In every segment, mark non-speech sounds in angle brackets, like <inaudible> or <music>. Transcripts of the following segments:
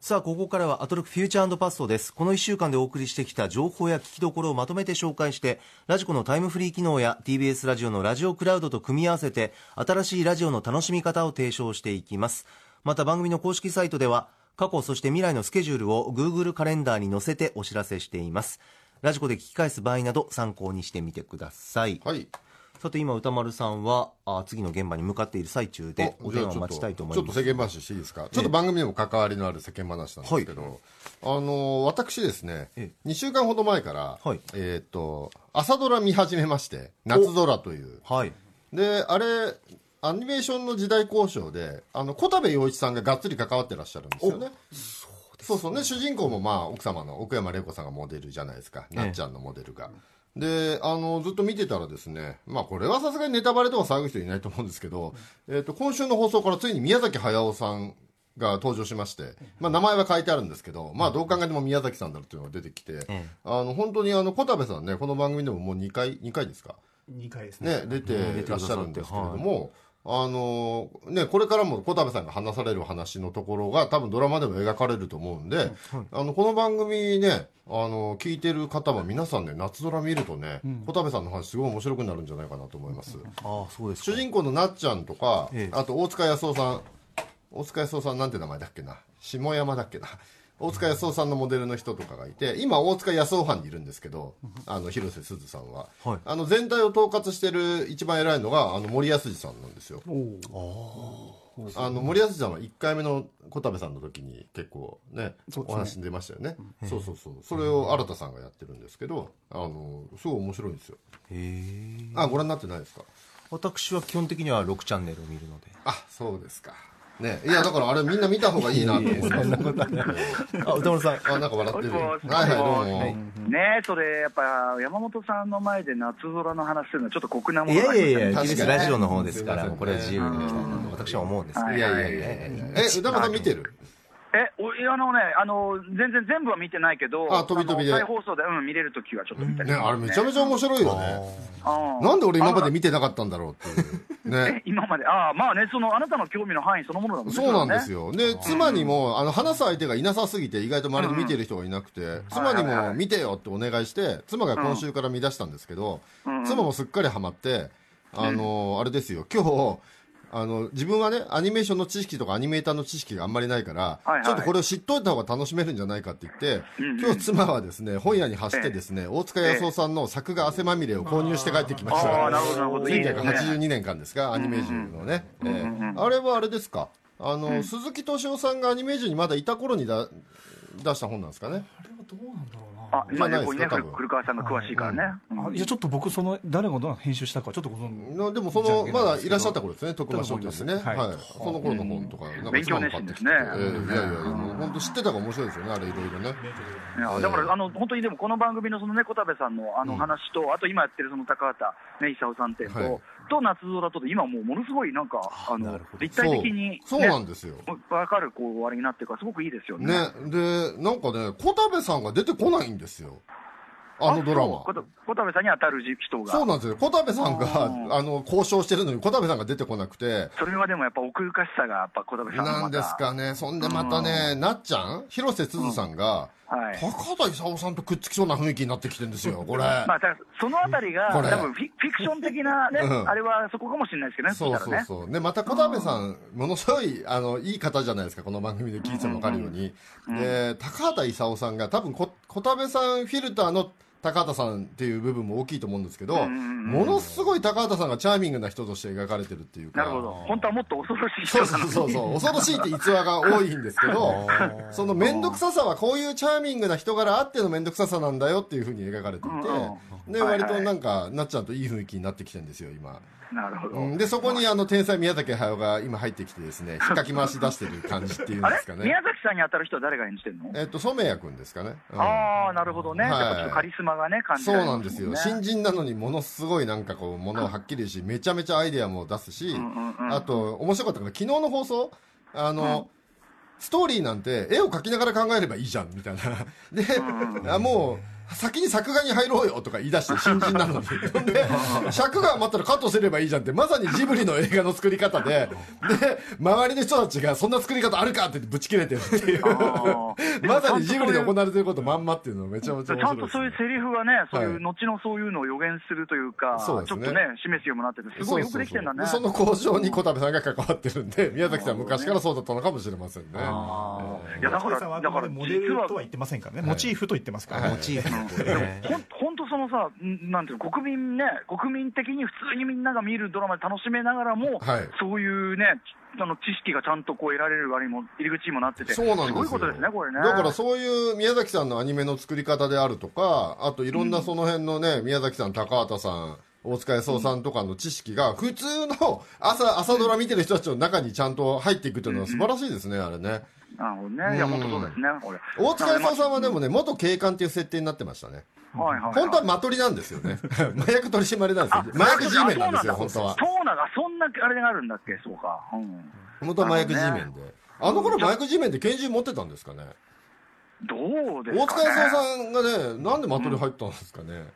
さあ、ここからはアトロックフューチャーパストです。この1週間でお送りしてきた情報や聞きどころをまとめて紹介して、ラジコのタイムフリー機能や TBS ラジオのラジオクラウドと組み合わせて、新しいラジオの楽しみ方を提唱していきます。また番組の公式サイトでは、過去そして未来のスケジュールを Google カレンダーに載せてお知らせしています。ラジコで聞き返す場合など参考にしてみてください。はい。さて今歌丸さんはあ次の現場に向かっている最中でお電話を待ちたいと思います。ちょっと世間話していいですか、ちょっと番組にも関わりのある世間話なんですけど、あの私ですね、え2週間ほど前から、はい。えーっと朝ドラ見始めまして「夏空」という。はい。であれアニメーションの時代交渉であの小田部陽一さんががっつり関わってらっしゃるんですよね。そうそうね。主人公もまあ奥様の奥山玲子さんがモデルじゃないですか、えなっちゃんのモデルがであのずっと見てたらですねまあこれはさすがにネタバレとか騒ぐ人いないと思うんですけど、えー、と今週の放送からついに宮崎駿さんが登場しまして、まあ、名前は書いてあるんですけど、まあ、どう考えても宮崎さんだろうっていうのが出てきて、えあの本当にあの小田部さんねこの番組でももう2回2回ですか？2回ですね。ね、出てらっしゃるんですけれども、あのね、これからも小田部さんが話される話のところが多分ドラマでも描かれると思うんで、あのこの番組ねあの聞いてる方は皆さんね夏空見るとね、小田部さんの話すごい面白くなるんじゃないかなと思います、ああそうですか。主人公のなっちゃんとか、ええ。あと大塚康夫さん大塚康夫さんなんて名前だっけな？下山だっけな？大塚康夫さんのモデルの人とかがいて今大塚康夫班にいるんですけどあの広瀬すずさんは、はい。あの全体を統括してる一番偉いのがあの森保さんなんですよ。あの森保さんは1回目の小田部さんの時に結構ねお話に出ましたよね、そうそうそう。それを新田さんがやってるんですけどあのすごい面白いんですよ。へえあご覧になってないですか？私は基本的には6チャンネルを見るので。あそうですかね。いやだからあれみんな見た方がいいなと思って <laughs> あ歌丸さん。あなんか笑ってる。はいはいどうも、はい。ねえ、それ、やっぱ山本さんの前で夏空の話するのは、ちょっと酷なもいのがありますね。やいやいや確かに TBS ラジオの方ですからこれは自由にできたいなと。私は思うんですけど。はいいやいやいやい。やえ歌丸さん見てる？え、おあのね、あの、全然全部は見てないけど、あ飛び飛びで。再放送で、うん、見れるときはちょっと見たりねあれめちゃめちゃ面白いよね。ゃなんで俺今まで見てなかったんだろうっていうね。<laughs> 今まで、ああ、まあね、その、あなたの興味の範囲そのものだもんね。そうなんですよ。よ。で、妻にも、あの、話す相手がいなさすぎて、意外と周りに見てる人がいなくて、妻にも見てよってお願いして、妻が今週から見出したんですけど、妻もすっかりハマって、あの、あれですよ、今日、あの、自分はね、アニメーションの知識とかアニメーターの知識があんまりないから、はいはい。ちょっとこれを知っといた方が楽しめるんじゃないかって言って、今日妻はですね、本屋に走ってですね、大塚康夫さんの作画汗まみれを購入して帰ってきました。ああ、なるほど、なるほど。いいですね。1982年間ですか、アニメージュのね、ええあれはあれですか？あの、鈴木敏夫さんがアニメージュにまだいた頃にだ出した本なんですかね？あれはどうなんだろうな。あ、今ね、じゃないですか？多分。古川さんが詳しいからね。うんあいやちょっと僕その誰がどう編集したかちょっとご存知なでもそのまだいらっしゃった頃ですね徳間書店でね、はい。その頃の本とかなんか勉強妻も買ってきて、熱心ですね。ええいやいやもう本当知ってたから面白いですよねあれいろいろね。いやだから、あの本当にでも、この番組のそのね、小田部さんのあの話と、あと今やってるその高畑、ね、勲さん展と、はいと夏空とで、今もうものすごいなんか、あの立体的に、そうそうなんですよ。分かるこうあれになってるから、すごくいいですよね。ねでなんかね小田部さんが出てこないんですよ。あのドラマ。小田部さんに当たる人が。そうなんですよ。小田部さんがうんあの交渉してるのに小田部さんが出てこなくて。それはでもやっぱ奥ゆかしさが、やっぱ小田部さんなんですかね、そんでまたね、なっちゃん、広瀬すずさんが、はい。高畑勲さんとくっつきそうな雰囲気になってきてるんですよ、<laughs> これ。まあ、そのあたりが、多分フィフィクション的なね、うんあれはそこかもしれないですけどね、そう。そうそう。で、また小田部さん、ものすごい、あの、いい方じゃないですか、この番組で聞いてもわかるように。で、高畑勲さんが、多分こ、小田部さんフィルターの高畑さんっていう部分も大きいと思うんですけど、ものすごい高畑さんがチャーミングな人として描かれてるっていうか。なるほど。本当はもっと恐ろしいそうそうそうそう恐ろしいって逸話が多いんですけど <laughs> その面倒くささはこういうチャーミングな人柄あっての面倒くささなんだよっていうふうに描かれていて、で割となんかなっちゃんといい雰囲気になってきてるんですよ今、なるほど。うん。でそこにあの天才宮崎駿が今入ってきてですね引っかき回し出してる感じっていうんですかね。宮崎さんに当たる人は誰が演じてるの、えっと染谷君ですかね、うん。ああ、なるほどね。はい。やっぱちょっとカリスマがね、感じそうなんですよ。新人なのにものすごいなんかこうものをはっきりしめちゃめちゃアイデアも出すし、んうんあと面白かったのが昨日の放送あの、ストーリーなんて絵を描きながら考えればいいじゃんみたいな。で、あもう先に作画に入ろうよとか言い出して <laughs> 新人なのに。<laughs> で尺が余ったらカットすればいいじゃんってまさにジブリの映画の作り方で。で周りの人たちがそんな作り方あるかって言ってぶち切れてるっていう。<laughs> まさにジブリで行われてることまんまっていうのめちゃめちゃち面白いです、ゃんとそういうセリフがね、そういはい。う後のそういうのを予言するというか、そうですね。ちょっとね、示すようになってて、すごいよくできてんだね。そうそうそう。でその交渉に小田部さんが関わってるんで宮崎さん昔からそうだったのかもしれませんね。あいやだから小田さんはあだからモデルとは言ってませんからね、モチーフと言ってますからね、モチーフね。ほん本当そのさ、んなんていうの、国民ね、国民的に普通にみんなが見るドラマで楽しめながらも、はい。そういうね、あの知識がちゃんとこう得られる割にも入り口にもなってて、そうなんですよ。ごいことですね、これね。だからそういう宮崎さんのアニメの作り方であるとかあといろんなその辺のね、宮崎さん高畑さん大塚康夫さんとかの知識が普通の朝朝ドラ見てる人たちの中にちゃんと入っていくというのは素晴らしいですね、あれねなるほどね、いや、本当そうですね、これ。大塚康夫さんはでもね元警官っていう設定になってましたね。はいはいはい、本当はマトリなんですよね。<laughs> 麻薬取り締まりなんですよ。麻薬 G メンなんですよ本当は。そうなんだ、そんなあれがあるんだっけ、そうか。うん。本当は麻薬 G メンで。あの頃麻薬 G メンって拳銃持ってたんですかね。どうです大か、ね、塚康夫さんがねなんでマトリ入ったんですかね、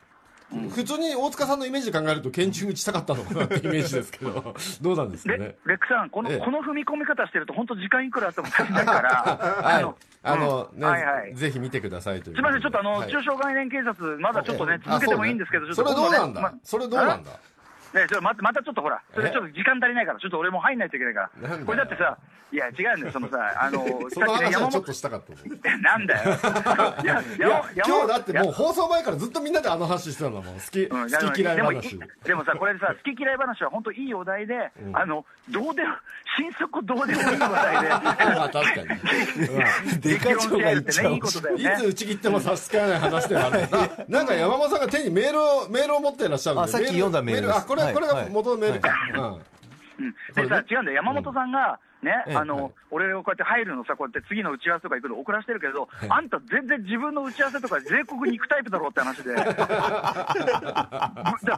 普通に大塚さんのイメージで考えると拳銃撃ちたかったのかなってイメージですけど。<laughs> どうなんですかレね？レックさん、この,、ええ。この踏み込み方してると、本当、時間いくらあっても足りないから、<laughs> はい。あの、ね、うん。はいはい。ぜひ見てくださいというすみません、ちょっとあの、はい。中小概念警察、まだちょっとね、あ続けてもいいんですけど、ちょっそとれどうなんだ、今度ねそれどうなんだ？まね、ちょっとままたちょっとほら、それちょっと時間足りないから、ちょっと俺も入んないといけないから、これだってさ、いや、違うんだよ、そのさ、あの、<laughs> その話はちょっとしたかったなんだよ。<laughs> いや、いや山今日だってもうう、放送前からずっとみんなであの話してたんだもん。好き,、うん好き嫌いでも話でもさ、これさ、好き嫌い話は本当いいお題で、ん。あの、どうでも、心底どうでもいいお題で、<laughs> まあ確かに、デカ長が言っちゃういいことだよいね。つ打ち切っても差し支えない話ではあるななんか山本さんが手にメールをメールを持っていらっしゃるんで。あさっき読んだメールですあこれ、が元のメールか、うん。うん。でさ、違うんだよ、山本さんが、ね、ええあの、はい。俺をこうやって入るのさ、こうやって次の打ち合わせとか行くの送らせてるけど、あんた全然自分の打ち合わせとか全国に行くタイプだろうって話で、<laughs>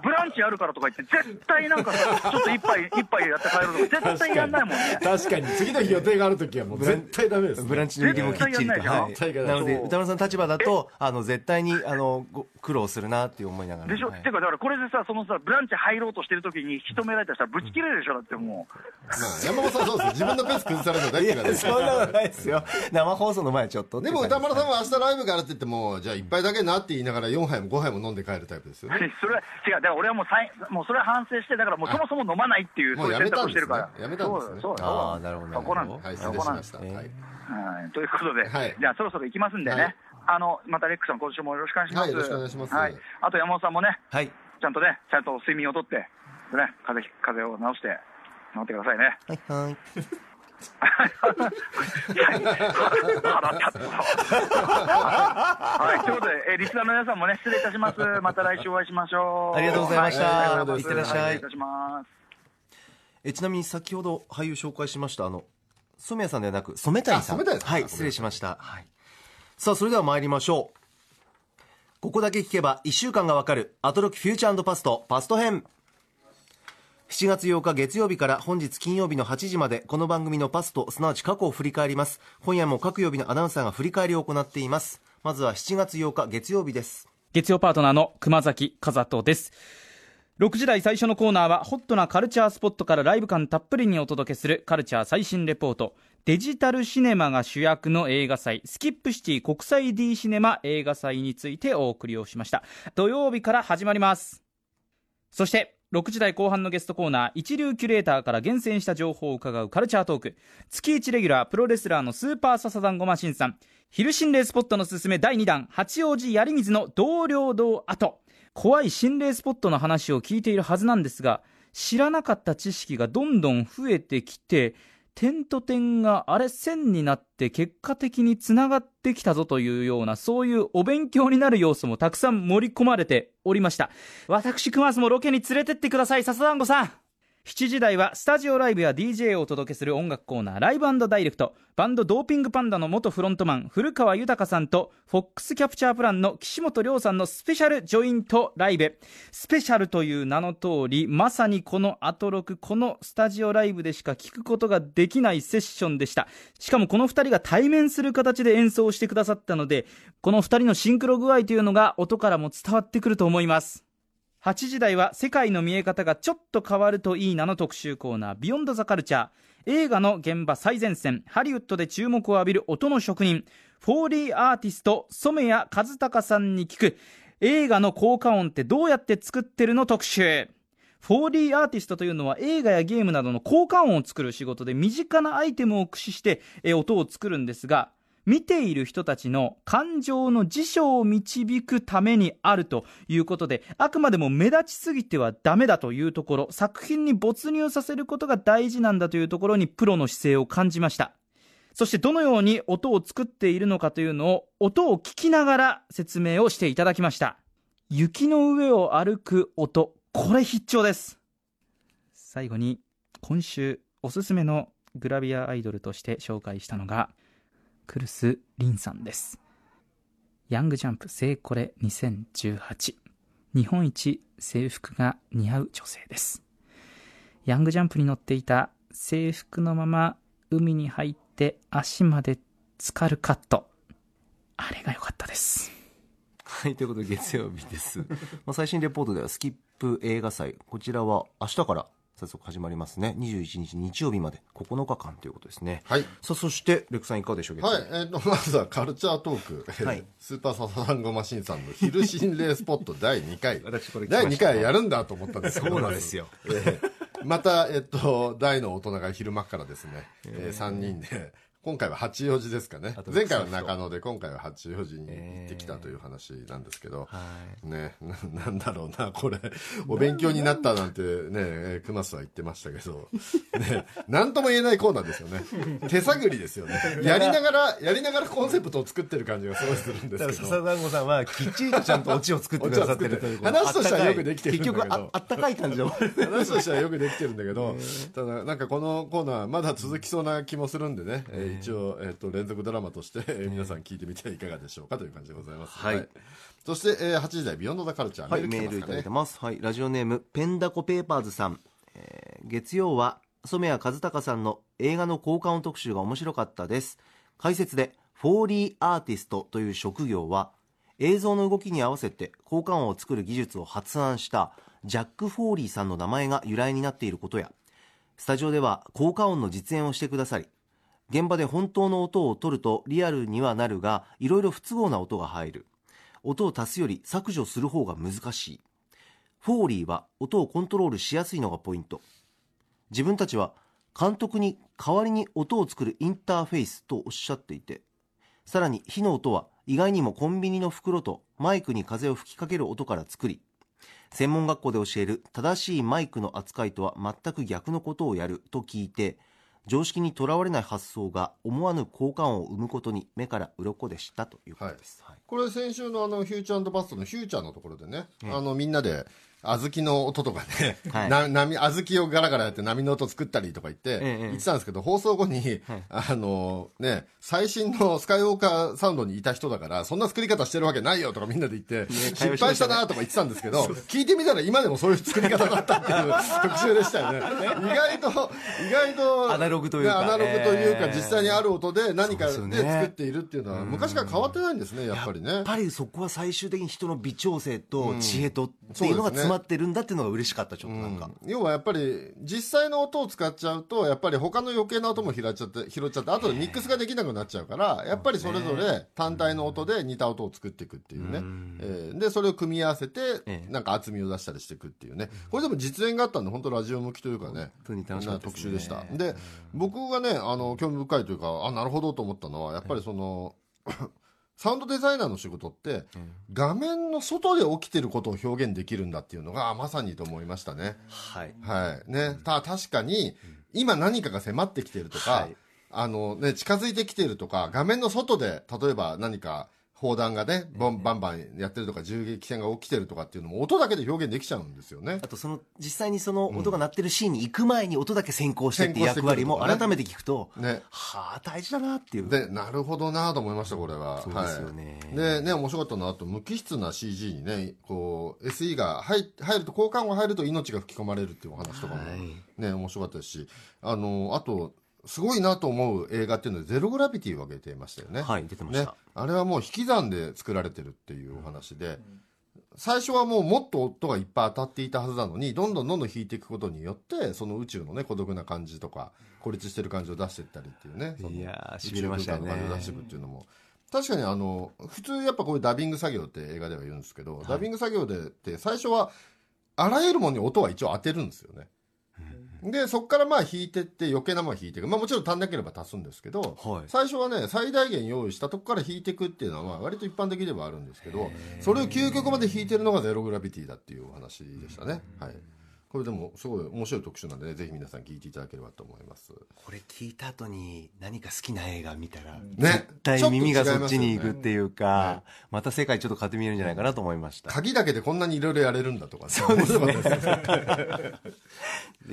ブランチあるからとか言って、絶対なんかさ、ちょっと一杯、<laughs> 一杯やって帰るとか、絶対やんないもんね。確かに。次の日予定があるときはもう絶対ダメです、ね、ブランチの入りもきっちりと、絶対やんなので歌丸さんの立場だとあの絶対にあのご苦労するなっていう思いながら。でしょ、はい。てか、だからこれでさ、そのさ、ブランチ入ろうとしてる時に引き止められたらさ、ぶち切れるでしょ、だってもう。まあ、山本さんそうです。自分のペース崩されるの大い嫌いなんでやそんなことないですよ。生放送の前ちょっとでも歌丸さんは明日ライブがあるって言ってもじゃあ一杯だけなって言いながら4杯も5杯も飲んで帰るタイプですよ。ね <laughs> それは違う、だから俺はもうさい、もうそれは反省して、だからもうそもそも飲まないっていう、もうそういう選択をしてるから。やめたんですね。やめたんですねそうそうあーなるほどそこなんはいです。失礼しました、えーはい。はい、ということで、はい。じゃあそろそろ行きますんでね、はい。あのまたレックさん、今週もよろしくお願いします。はいよろしくお願いします。はい、あと山本さんもね、はい。ちゃんとね、ちゃんと睡眠をとって、ね、風邪風邪を治して、治ってくださいね。はいはいはい、ということで、えーリスナーの皆さんもね、失礼いたします。また来週お会いしましょう。ありがとうございました。はありがとうございってらっしゃい。は失礼いたします。えちなみに先ほど俳優紹介しました。あの染谷さんではなく染谷さん。あ染谷さん。はい失礼しました、はい、さあそれでは参りましょう。ここだけ聞けば1週間がわかるアトロクフューチャーパストパスト編7月8日月曜日から本日金曜日の8時までこの番組のパストすなわち過去を振り返ります。今夜も各曜日のアナウンサーが振り返りを行っています。まずは7月8日月曜日です。月曜パートナーの熊崎和人です。6時台最初のコーナーはホットなカルチャースポットからライブ感たっぷりにお届けするカルチャー最新レポート。デジタルシネマが主役の映画祭。スキップシティ国際 D シネマ映画祭についてお送りをしました。土曜日から始まります。そして6時台後半のゲストコーナー一流キュレーターから厳選した情報を伺うカルチャートーク。月1レギュラープロレスラーのスーパーササダンゴマシンさん。昼心霊スポットのすすめ第2弾八王子槍水の同僚堂跡。怖い心霊スポットの話を聞いているはずなんですが知らなかった知識がどんどん増えてきて点と点があれ線になって結果的につながってきたぞというようなそういうお勉強になる要素もたくさん盛り込まれておりました。私熊須もロケに連れてってください。笹団子さん。7時台はスタジオライブや DJ をお届けする音楽コーナーライブダイレクト。バンドドーピングパンダの元フロントマン古川豊さんとフォックスキャプチャープランの岸本亮さんのスペシャルジョイントライブ。スペシャルという名の通りまさにこのアトロクこのスタジオライブでしか聞くことができないセッションでした。しかもこの2人が対面する形で演奏してくださったのでこの2人のシンクロ具合というのが音からも伝わってくると思います。8時台は世界の見え方がちょっと変わるといいなの特集コーナービヨンドザカルチャー映画の現場最前線ハリウッドで注目を浴びる音の職人フォーリーアーティスト染谷和孝さんに聞く。映画の効果音ってどうやって作ってるの特集。フォーリーアーティストというのは映画やゲームなどの効果音を作る仕事で身近なアイテムを駆使して音を作るんですが見ている人たちの感情の辞書を導くためにあるということで、あくまでも目立ちすぎてはダメだというところ、作品に没入させることが大事なんだというところにプロの姿勢を感じました。そしてどのように音を作っているのかというのを、音を聞きながら説明をしていただきました。雪の上を歩く音、これ必聴です。最後に、今週おすすめのグラビアアイドルとして紹介したのが、クルス・リンさんです。ヤングジャンプ聖コレ2018。日本一制服が似合う女性です。ヤングジャンプに乗っていた制服のまま海に入って足まで浸かるカット。あれが良かったです。はい、ということで月曜日です。<laughs> まあ最新レポートではスキップ映画祭、こちらは明日から早速始まりますね。21日日曜日まで9日間ということですね。はい。さあ、そして、レクさんいかがでしょう月曜日はい、えー、とまずはカルチャートーク、えーはい。スーパーササダンゴマシンさんの昼心霊スポット <laughs> 第2回。私これ第2回やるんだと思ったんですけど。そうなんですよ。えーまた、えっと、大の大人が昼間からですね、えー、3人で今回は八王子ですかね。前回は中野で今回は八王子に行ってきたという話なんですけど、はい。ねななんだろうなこれ。お勉強になったなんてねえー熊須は言ってましたけど。<laughs> ねなんとも言えないコーナーですよね。手探りですよね。やりながらやりながらコンセプトを作ってる感じがすごいするんですけど。笹団子さんはきっちりとちゃんとオチを作ってくださってるという話としてはよくできてるんだけど。結局ああったかい感じで終わる話としてはよくできてるんだけど、ただなんかこのコーナーまだ続きそうな気もするんでね、えー一応、えー、と連続ドラマとして、えー皆さん聞いてみてはいかがでしょうかという感じでございます、はいそして、えー8時台ビヨンドザカルチャー、はい、メメールいただいてます。はい、ラジオネーム、ペンダコペーパーズさん。えー月曜は、染谷和孝さんの映画の効果音特集が面白かったです。解説で、フォーリーアーティストという職業は、映像の動きに合わせて効果音を作る技術を発案したジャック・フォーリーさんの名前が由来になっていることや、スタジオでは効果音の実演をしてくださり、現場で本当の音を取るとリアルにはなるが、いろいろ不都合な音が入る。音を足すより削除する方が難しい。フォーリーは音をコントロールしやすいのがポイント。自分たちは監督に代わりに音を作るインターフェースとおっしゃっていて、さらに火の音は意外にもコンビニの袋とマイクに風を吹きかける音から作り、専門学校で教える正しいマイクの扱いとは全く逆のことをやると聞いて、常識にとらわれない発想が思わぬ効果音を生むことに目から鱗でしたということです。はい。これ先週のあのフューチャーバストのフューチャーのところでね、あのみんなで小豆の音とかね、はい。<laughs> な波小豆をガラガラやって波の音作ったりとか言って、ええ言ってたんですけど放送後に、あのね最新のスカイウォーカーサウンドにいた人だからそんな作り方してるわけないよとかみんなで言って、失敗したなとか言ってたんですけど聞いてみたら今でもそういう作り方だったっていう特集でしたよね。<laughs> 意外と意外とアナログというか。ねアナログというか、ええ。実際にある音で何かで作っているっていうのは昔から変わってないんですねやっぱりね。やっぱりそこは最終的に人の微調整と知恵とっていうのが詰まってるんだっていうのが嬉しかったちょっとなんか、要はやっぱり実際の音を使っちゃうとやっぱり他の余計な音も拾っちゃって拾っちゃってあとでミックスができなくなっちゃうからやっぱりそれぞれ単体の音で似た音を作っていくっていうね、えー。でそれを組み合わせてええ。なんか厚みを出したりしていくっていうね。これでも実演があったんで本当ラジオ向きというかね。当に楽しかったね。特集でした。で僕がねあの興味深いというかあなるほどと思ったのはやっぱりそのサウンドデザイナーの仕事って、画面の外で起きてることを表現できるんだっていうのがあまさにと思いましたね。はいはい。ね。た、確かに、今何かが迫ってきてるとか、はいあのね、近づいてきてるとか、画面の外で、例えば何か、砲弾がねバンバンバンやってるとか銃撃戦が起きてるとかっていうのも音だけで表現できちゃうんですよね。あとその実際にその音が鳴ってるシーンに行く前に音だけ先行してっていう役割も改めて聞くと、ね。はあ大事だなっていう。でなるほどなと思いましたこれは。そうですよね。はい、でね面白かったのはあと無機質な CG にねこう SE が入入ると交換が入ると命が吹き込まれるっていうお話とかもね、面白かったですしあのあとすごいなと思う映画っていうのでゼログラビティを挙げてましたよね。はい出てました。ね、あれはもう引き算で作られてるっていうお話で、最初はもうもっと音がいっぱい当たっていたはずなのにどんどんどんどん引いていくことによってその宇宙のね孤独な感じとか孤立してる感じを出していったりっていうねいやー宇痺れましたよね。宙空間の感じを出していくっていうのも。確かにあの普通やっぱこういうダビング作業って映画では言うんですけど、ダビング作業でって最初はあらゆるものに音は一応当てるんですよね。でそこからまあ弾いてって余計なものは弾いていく、まあ、もちろん足んなければ足すんですけど、はい。最初はね最大限用意したとこから弾いていくっていうのはまあ割と一般的ではあるんですけどそれを究極まで弾いてるのがゼログラビティだっていうお話でしたね、はい、これでもすごい面白い特集なんでねぜひ皆さん聞いていただければと思いますこれ聞いた後に何か好きな映画見たら、ね絶対耳がそっちに行くっていうか、また世界ちょっと変わって見えるんじゃないかなと思いました。鍵だけでこんなにいろいろやれるんだとかそうですねぜ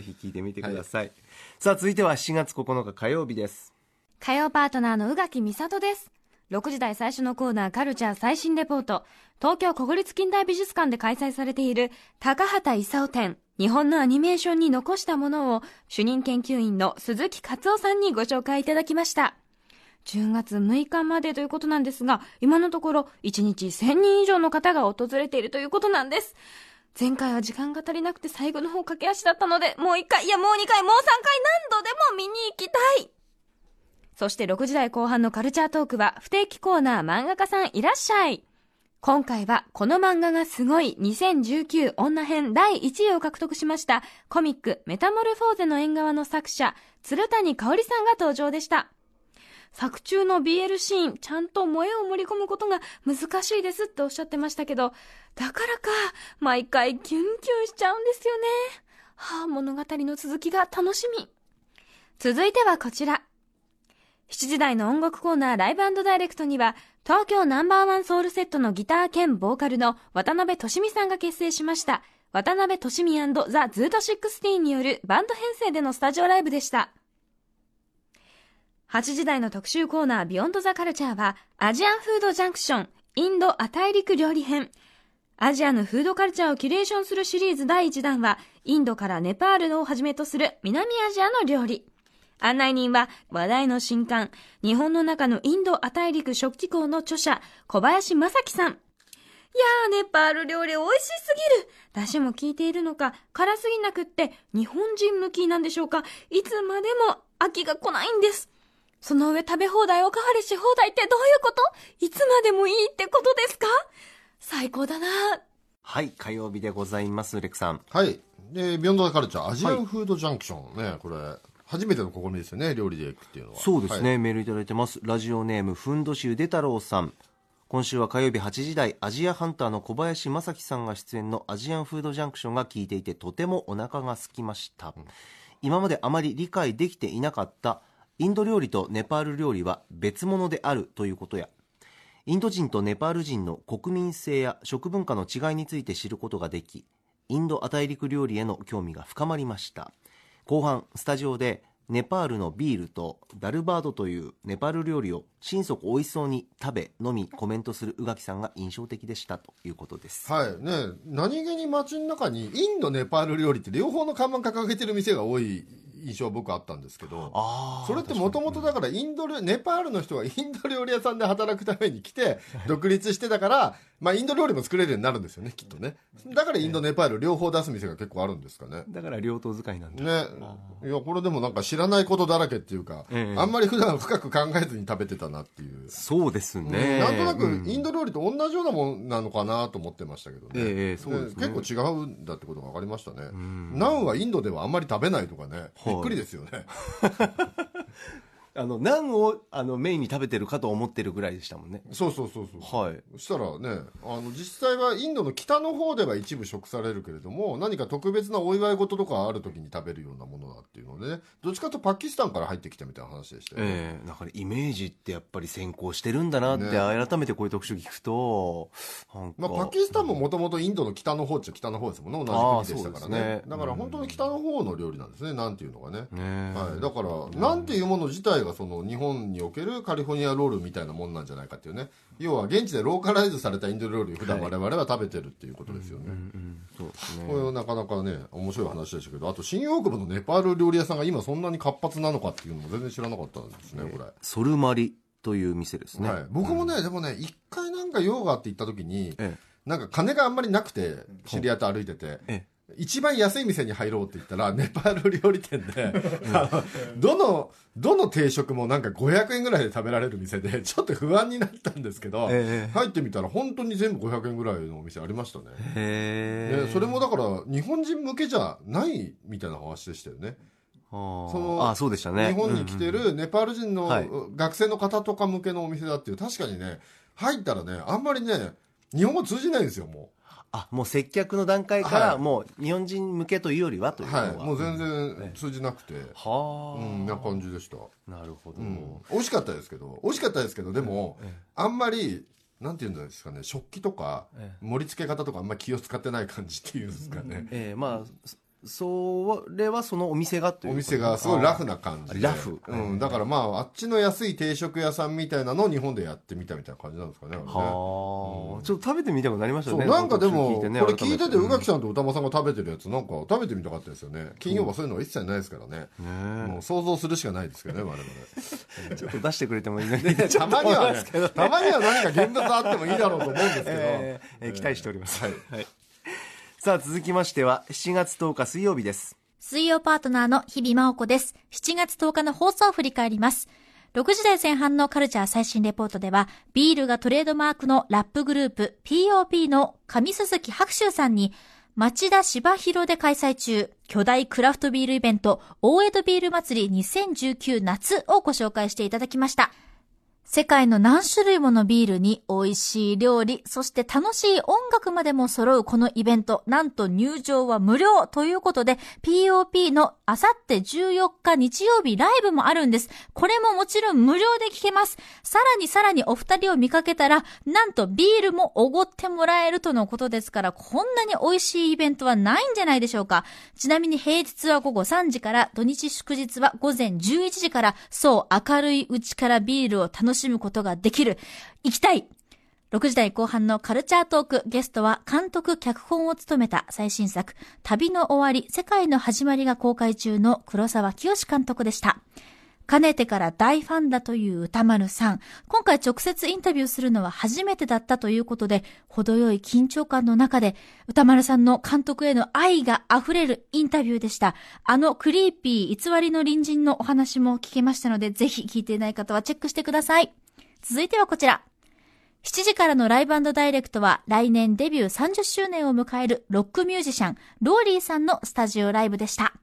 ひ聞いてみてください。さあ、続いては7月9日火曜日です。火曜パートナーの宇垣美里です。6時台最初のコーナーカルチャー最新レポート。東京国立近代美術館で開催されている高畑勲展。日本のアニメーションに残したものを主任研究員の鈴木克夫さんにご紹介いただきました。10月6日までということなんですが、今のところ1日1000人以上の方が訪れているということなんです。前回は時間が足りなくて最後の方駆け足だったので、もう1回、いやもう2回、もう3回何度でも見に行きたいそして6時台後半のカルチャートークは不定期コーナー漫画家さんいらっしゃい今回はこの漫画がすごい2019女編第1位を獲得しましたコミックメタモルフォーゼの縁側の作者鶴谷香織さんが登場でした。作中の BL シーン、ちゃんと萌えを盛り込むことが難しいですっておっしゃってましたけど、だからか、毎回キュンキュンしちゃうんですよね。はあ、物語の続きが楽しみ。続いてはこちら。7時台の音楽コーナーライブダイレクトには、東京ナンバーワンソウルセットのギター兼ボーカルの渡辺俊美さんが結成しました。渡辺俊美ザ・ズート16によるバンド編成でのスタジオライブでした。8時台の特集コーナービヨンドザカルチャーは、アジアンフードジャンクション、インド亜大陸料理編。アジアのフードカルチャーをキュレーションするシリーズ第1弾は、インドからネパールをはじめとする南アジアの料理。案内人は話題の新刊、日本の中のインド亜大陸食機構の著者、小林正樹さん。いやー、ネパール料理美味しすぎる。出汁も効いているのか、辛すぎなくって、日本人向きなんでしょうか。いつまでも飽きが来ないんです。その上食べ放題おかわりし放題ってどういうこと？いつまでもいいってことですか？最高だなはい、火曜日でございます、 RECさん。はい。で、ビヨンドザカルチャー、アジアンフードジャンクションね、これ、初めての試みですよね、料理で行くっていうのは。そうですね、はいメールいただいてます。ラジオネーム、ふんどしゆで太郎さん。今週は火曜日8時台、アジアハンターの小林正樹さんが出演のアジアンフードジャンクションが聞いていて、とてもお腹が空きました。今まであまり理解できていなかった、インド料理とネパール料理は別物であるということや、インド人とネパール人の国民性や食文化の違いについて知ることができ、インド亜大陸料理への興味が深まりました。後半、スタジオでネパールのビールとダルバードというネパール料理を心底美味しそうに食べ、飲み、コメントする宇垣さんが印象的でしたということです。はい。ね、何気に街の中に、インド、ネパール料理って両方の看板掲げてる店が多い印象は僕あったんですけど、あそれってもともとだからインド料ネパールの人がインド料理屋さんで働くために来て独立してたから、まあ、インド料理も作れるようになるんですよねきっとね。だからインドネパール両方出す店が結構あるんですかね。だから両党使いなんだ。ね。いやこれでもなんか知らないことだらけっていうか、ええ。あんまり普段深く考えずに食べてたなっていう、そうですね。なんとなくうん。インド料理と同じようなもんなのかなと思ってましたけどね、ええそうですね。結構違うんだってことが分かりましたね、ナンはインドではあんまり食べないとかね。びっくりですよね <laughs> あの、ナンを、あの、メインに食べてるかと思ってるぐらいでしたもんね。そうそうそうそう。はい。そしたらねあの実際はインドの北の方では一部食されるけれども何か特別なお祝い事とかある時に食べるようなものだっていうのでねどっちかというとパキスタンから入ってきたみたいな話でしたよね、ええだからイメージってやっぱり先行してるんだなって、ね。改めてこういう特集聞くと、まあ、パキスタンももともとインドの北の方っちゃ北の方ですもんね同じ国でしたからね。ね。だから本当に北の方の料理なんですねなんていうのがね。ねはい、だから、なんていうもの自体がその日本におけるカリフォルニアロールみたいなもんなんじゃないかっていうね。要は現地でローカライズされたインド料理を普段我々は食べてるっていうことですよね、うん、そうですね。これはなかなかね面白い話でしたけどあと新大久保のネパール料理屋さんが今そんなに活発なのかっていうのも全然知らなかったんですねこれ、ソルマリという店ですね。はい、僕もね、でもね一回なんか用があって行った時に、えなんか金があんまりなくて知り合いと歩いてて、え一番安い店に入ろうって言ったらネパール料理店で、どのどの定食もなんか500円ぐらいで食べられる店でちょっと不安になったんですけど、ええ。入ってみたら本当に全部500円ぐらいのお店ありましたね。へそれもだから日本人向けじゃないみたいな話でしたよね。そのあ、そうでしたね。日本に来てるネパール人のはい。学生の方とか向けのお店だっていう確かにね入ったらねあんまりね日本語通じないんですよもあ、もう接客の段階から、はい。もう日本人向けというよりはというう、のは。はい、もう全然通じなくて、はあ、うんな感じでした、なるほど。うん、美味しかったですけど。美味しかったですけどでも、あんまりなんていうんですかね食器とかえ盛り付け方とかあんまり気を使ってない感じっていうんですかね、ええ。まあ、そそれはそのお店がというお店がすごいラフな感じでラフうん、だからまああっちの安い定食屋さんみたいなのを日本でやってみたみたいな感じなんですかねはあ、ちょっと食べてみたくなりましたね。なんかでも、これ聞いてて、宇垣ささんと歌間さんが食べてるやつ、なんか食べてみたかったですよね。金曜はそういうのは一切ないですからね。もう想像するしかないですけどね、我々。え <laughs> ちょっと出してくれてもいいのに。<laughs> たまにはね、たまには何か現物あってもいいだろうと思うんですけど。<laughs> えーえー期待しております。はい。さあ、続きましては、7月10日水曜日です。水曜パートナーの日々真央子です。7月10日の放送を振り返ります。6時台前半のカルチャー最新レポートでは、ビールがトレードマークのラップグループ POP の上鈴木白秋さんに、町田芝広で開催中、巨大クラフトビールイベント、大江戸ビール祭り2019夏をご紹介していただきました。世界の何種類ものビールに美味しい料理、そして楽しい音楽までも揃うこのイベント、なんと入場は無料ということで、POP のあさって14日日曜日ライブもあるんです。これももちろん無料で聴けます。さらにさらにお二人を見かけたら、なんとビールもおごってもらえるとのことですから、こんなに美味しいイベントはないんじゃないでしょうか。ちなみに平日は午後3時から、土日祝日は午前11時から、そう明るいうちからビールを楽し楽しむことができる。行きたい6時台後半のカルチャートーク、ゲストは監督、脚本を務めた最新作、旅の終わり、世界の始まりが公開中の黒沢清監督でした。かねてから大ファンだという歌丸さん。今回直接インタビューするのは初めてだったということで、程よい緊張感の中で、歌丸さんの監督への愛が溢れるインタビューでした。あのクリーピー偽りの隣人のお話も聞けましたので、ぜひ聞いていない方はチェックしてください。続いてはこちら。7時からのライブダイレクトは来年デビュー30周年を迎えるロックミュージシャン、ローリーさんのスタジオライブでした。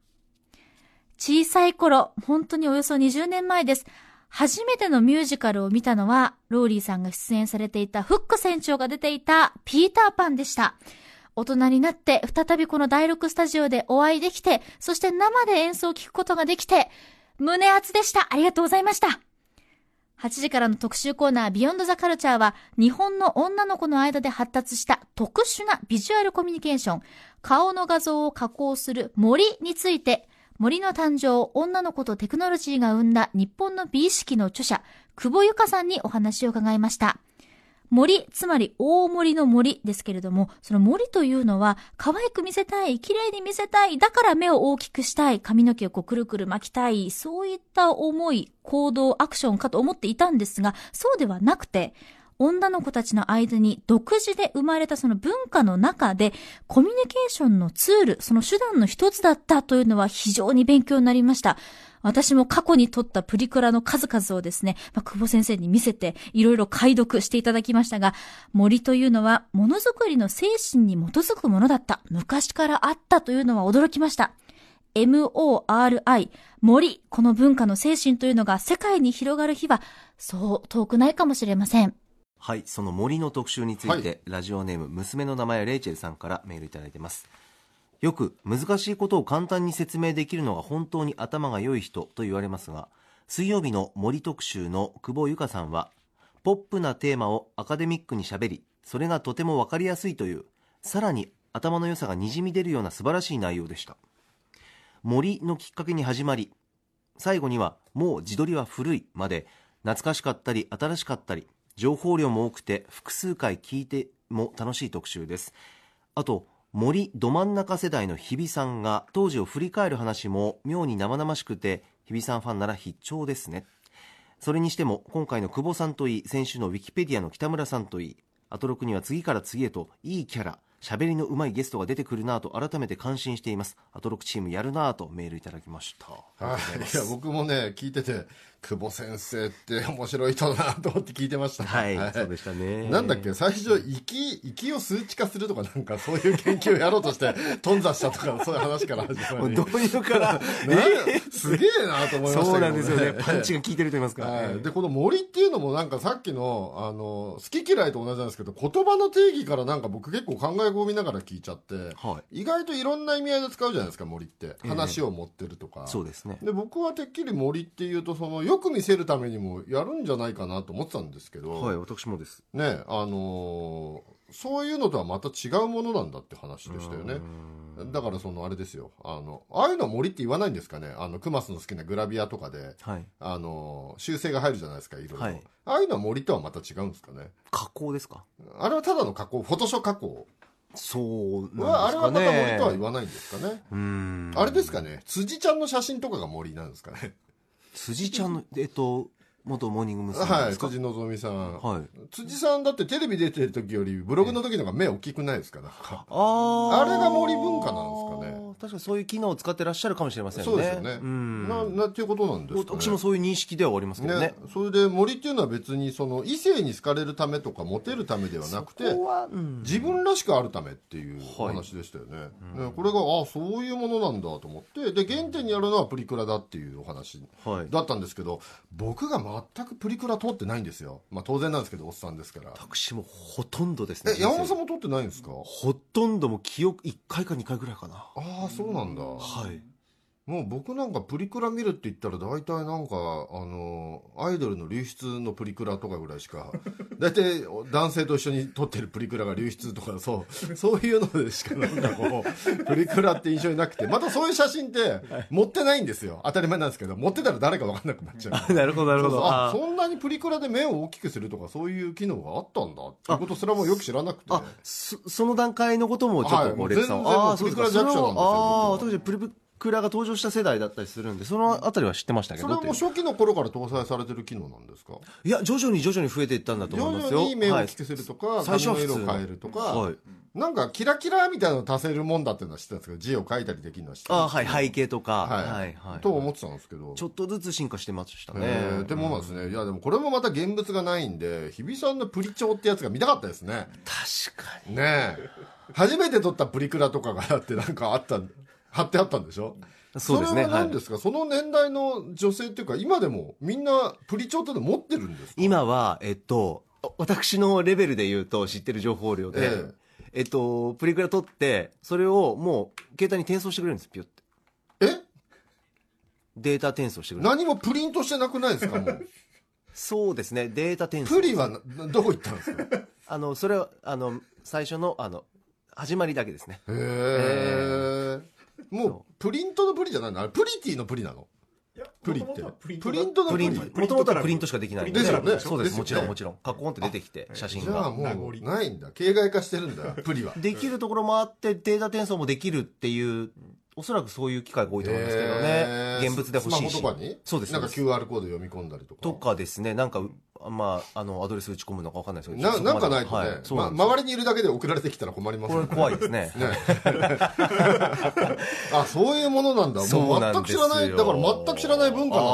小さい頃、本当におよそ20年前です。初めてのミュージカルを見たのは、ローリーさんが出演されていたフック船長が出ていたピーターパンでした。大人になって再びこの第6スタジオでお会いできて、そして生で演奏を聴くことができて、胸熱でした。ありがとうございました。8時からの特集コーナービヨンドザカルチャーは日本の女の子の間で発達した特殊なビジュアルコミュニケーション、顔の画像を加工する森について、森の誕生、女の子とテクノロジーが生んだ日本の美意識の著者、久保由香さんにお話を伺いました。森、つまり大森の森ですけれども、その森というのは、可愛く見せたい、綺麗に見せたい、だから目を大きくしたい、髪の毛をこうくるくる巻きたい、そういった思い、行動、アクションかと思っていたんですが、そうではなくて、女の子たちの間に独自で生まれたその文化の中でコミュニケーションのツール、その手段の一つだったというのは非常に勉強になりました。私も過去に撮ったプリクラの数々をですね、まあ、久保先生に見せていろいろ解読していただきましたが、森というのはものづくりの精神に基づくものだった。昔からあったというのは驚きました。MORI、森、この文化の精神というのが世界に広がる日は、そう遠くないかもしれません。はい、その森の特集について、ラジオネーム娘の名前はレイチェルさんからメールいただいてます。よく難しいことを簡単に説明できるのが本当に頭が良い人と言われますが、水曜日の森特集の久保由香さんは、ポップなテーマをアカデミックにしゃべり、それがとてもわかりやすいという、さらに頭の良さがにじみ出るような素晴らしい内容でした。森のきっかけに始まり、最後にはもう自撮りは古いまで懐かしかったり新しかったり情報量も多くて複数回聞いても楽しい特集です。あと森ど真ん中世代の日比さんが当時を振り返る話も妙に生々しくて日比さんファンなら必聴ですね。それにしても今回の久保さんといい先週のウィキペディアの北村さんといいアトロクには次から次へといいキャラ喋りの上手いゲストが出てくるなぁと改めて感心しています。アトロクチームやるなぁとメールいただきました。はい、いや僕もね聞いてて久保先生って面白い人だなと思って聞いてました。はい、そうでしたね。なんだっけ最初息息を数値化するとかなんかそういう研究をやろうとして頓挫したとかそういう話から始まり。<laughs> どういうから <laughs> ねすげえなと思いましたけど、ね、そうなんですよね。パンチが効いてると言いますか、はい、でこの森っていうのもなんかさっきのあの好き嫌いと同じなんですけど言葉の定義からなんか僕結構考え込みながら聞いちゃって、はい、意外といろんな意味合いで使うじゃないですか森って。話を持ってるとか、えー、そうですね。で僕はてっきり森っていうとそのよく見せるためにもやるんじゃないかなと思ってたんですけどはい私もです。ねあのー、そういうのとはまた違うものなんだって話でしたよね。だからそのあれですよ。あのああいうのは森って言わないんですかね。あのクマスの好きなグラビアとかで、はい、あのー、修正が入るじゃないですかいろいろ、はい、ああいうのは森とはまた違うんですかね。加工ですか？あれはただの加工フォトショー加工そうなんですかねあれはまた森とは言わないんですかねうんあれですかね辻ちゃんの写真とかが森なんですかね辻ちゃんのえっと元モーニング娘。はい、辻希美さん。はい。辻さんだってテレビ出てる時よりブログの時の方が目大きくないですか？なんか。ああれが森文化なんですかね。確かにそういう機能を使ってらっしゃるかもしれませんね。そうですよね。うん。な、なっていうことなんですか、ね、私もそういう認識ではありますけどね。ねそれで森っていうのは別にその異性に好かれるためとかモテるためではなくて、うん、自分らしくあるためっていう話でしたよね。はい、ねこれが、あそういうものなんだと思って、で、原点にあるのはプリクラだっていうお話だったんですけど、はい、僕が全くプリクラ通ってないんですよ。まあ当然なんですけど、おっさんですから。私もほとんどですね。え、山本さんも通ってないんですか？ほとんども記憶、1回か2回ぐらいかな。ああ、そうなんだ。はい。もう僕なんかプリクラ見るって言ったら大体なんか、あの、アイドルの流出のプリクラとかぐらいしか、<laughs> 大体男性と一緒に撮ってるプリクラが流出とか、そう、そういうのでしかなんかこう、プリクラって印象になくて、またそういう写真って持ってないんですよ。当たり前なんですけど、持ってたら誰か分かんなくなっちゃう。<laughs> なるほど、なるほど。あそんなにプリクラで目を大きくするとか、そういう機能があったんだっていうことすらもよく知らなくて。あ、そその段階のこともちょっと、はい、全然もうプリクラ弱者なんですよ。ああ、私プリクラが登場した世代だったりするんで、そのあたりは知ってましたけど。それはもう初期の頃から搭載されてる機能なんですか？いや、徐々に徐々に増えていったんだと思いますよ。徐々に目を大きくするとか、はい、最初は色を変えるとか、はい、なんかキラキラみたいなのを足せるもんだっていうのは知ってたんですけど、字を書いたりできるのは知ってたあはい、背景とか。はい。はい、はい。と思ってたんですけど。ちょっとずつ進化してましたね。でもなんですね。いや、でもこれもまた現物がないんで、日比さんのプリチョってやつが見たかったですね。確かに。ねえ。初めて撮ったプリクラとかがあってなんかあった、貼ってあったんでしょ？そうですね。それは何ですか、はい、その年代の女性っていうか、今でもみんなプリチョっての持ってるんですか？今は、えっと、私のレベルで言うと知ってる情報量で、えええっと、プリクラ撮って、それをもう携帯に転送してくれるんです、ピュって。え？データ転送してくれる。何もプリントしてなくないですか、もう。そうですね、データ転送。プリはどこ行ったんですか？<laughs> あの、それは、あの、最初の、あの、始まりだけですね。へえ。もう、プリントのプリじゃないの？あれ、プリティのプリなの？プリって。プリントのプリ。もともとはプリントしかできないんで。ですよね。そうです、もちろん、もちろん。カッコンって出てきて、写真が。じゃあもう、ないんだ。形骸化してるんだ、プリは。できるところもあって、データ転送もできるっていう、おそらくそういう機会が多いと思いますけどね。現物で欲しいし。スマホとかに？そうです。なんか QR コード読み込んだりとか？とかですね、なんか、まあ、あの、アドレス打ち込むのかわかんないですけど。ななんかないとね、ま、周りにいるだけで送られてきたら困りますこれ怖いですね。<laughs> あ、そういうものなんだ。もう全く知らない、だから全く知らない文化なんで、